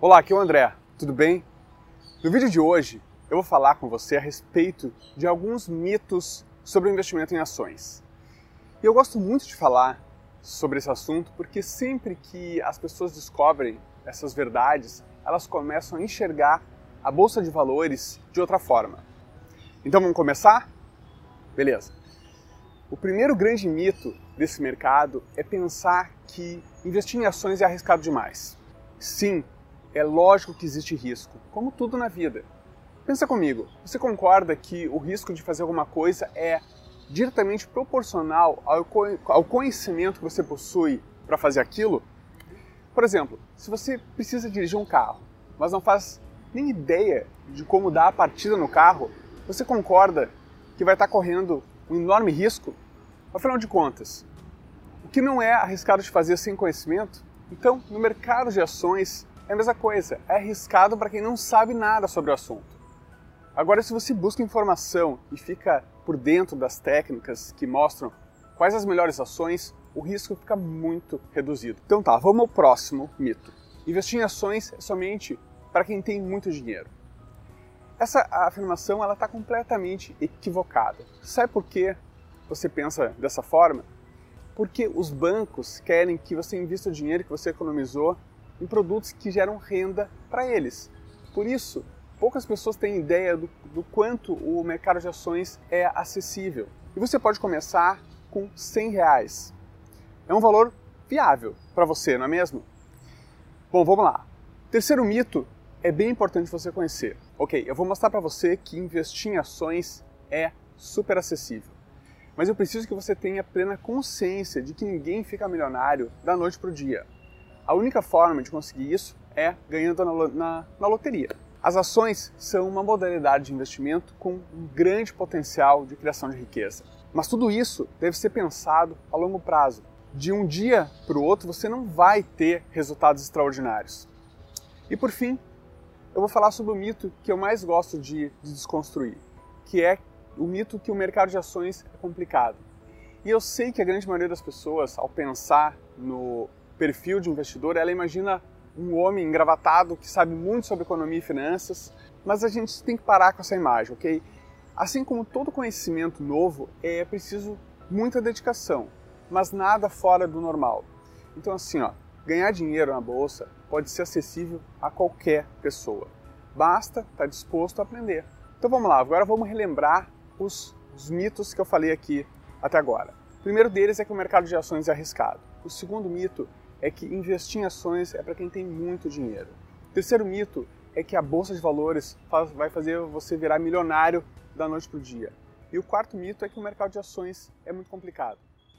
Olá, aqui é o André, tudo bem? No vídeo de hoje eu vou falar com você a respeito de alguns mitos sobre o investimento em ações. E eu gosto muito de falar sobre esse assunto porque sempre que as pessoas descobrem essas verdades, elas começam a enxergar a bolsa de valores de outra forma. Então vamos começar? Beleza. O primeiro grande mito desse mercado é pensar que investir em ações é arriscado demais. Sim, é lógico que existe risco, como tudo na vida. Pensa comigo, você concorda que o risco de fazer alguma coisa é diretamente proporcional ao conhecimento que você possui para fazer aquilo? Por exemplo, se você precisa dirigir um carro, mas não faz nem ideia de como dar a partida no carro, você concorda que vai estar correndo um enorme risco? Afinal de contas, o que não é arriscado de fazer sem conhecimento? Então, no mercado de ações é a mesma coisa, é arriscado para quem não sabe nada sobre o assunto. Agora, se você busca informação e fica por dentro das técnicas que mostram quais as melhores ações, o risco fica muito reduzido. Então tá, vamos ao próximo mito. Investir em ações é somente para quem tem muito dinheiro. Essa afirmação ela está completamente equivocada. Sabe por que você pensa dessa forma? Porque os bancos querem que você invista o dinheiro que você economizou em produtos que geram renda para eles. Por isso, poucas pessoas têm ideia do, do, quanto o mercado de ações é acessível. E você pode começar com 100 reais. É um valor viável para você, não é mesmo? Bom, vamos lá. Terceiro mito é bem importante você conhecer. Ok, eu vou mostrar para você que investir em ações é super acessível. Mas eu preciso que você tenha plena consciência de que ninguém fica milionário da noite para o dia. A única forma de conseguir isso é ganhando na, na, na loteria. As ações são uma modalidade de investimento com um grande potencial de criação de riqueza. Mas tudo isso deve ser pensado a longo prazo. De um dia para o outro você não vai ter resultados extraordinários. E por fim, eu vou falar sobre o mito que eu mais gosto de, de desconstruir, que é o mito que o mercado de ações é complicado. E eu sei que a grande maioria das pessoas, ao pensar no perfil de investidor, ela imagina um homem engravatado que sabe muito sobre economia e finanças, mas a gente tem que parar com essa imagem, ok? Assim como todo conhecimento novo, é preciso muita dedicação, mas nada fora do normal. Então assim, ó, ganhar dinheiro na bolsa pode ser acessível a qualquer pessoa. Basta estar tá disposto a aprender. Então vamos lá, agora vamos relembrar os, os mitos que eu falei aqui até agora. O primeiro deles é que o mercado de ações é arriscado. O segundo mito é que investir em ações é para quem tem muito dinheiro. O terceiro mito é que a bolsa de valores faz, vai fazer você virar milionário da noite para o dia. E o quarto mito é que o mercado de ações é muito complicado.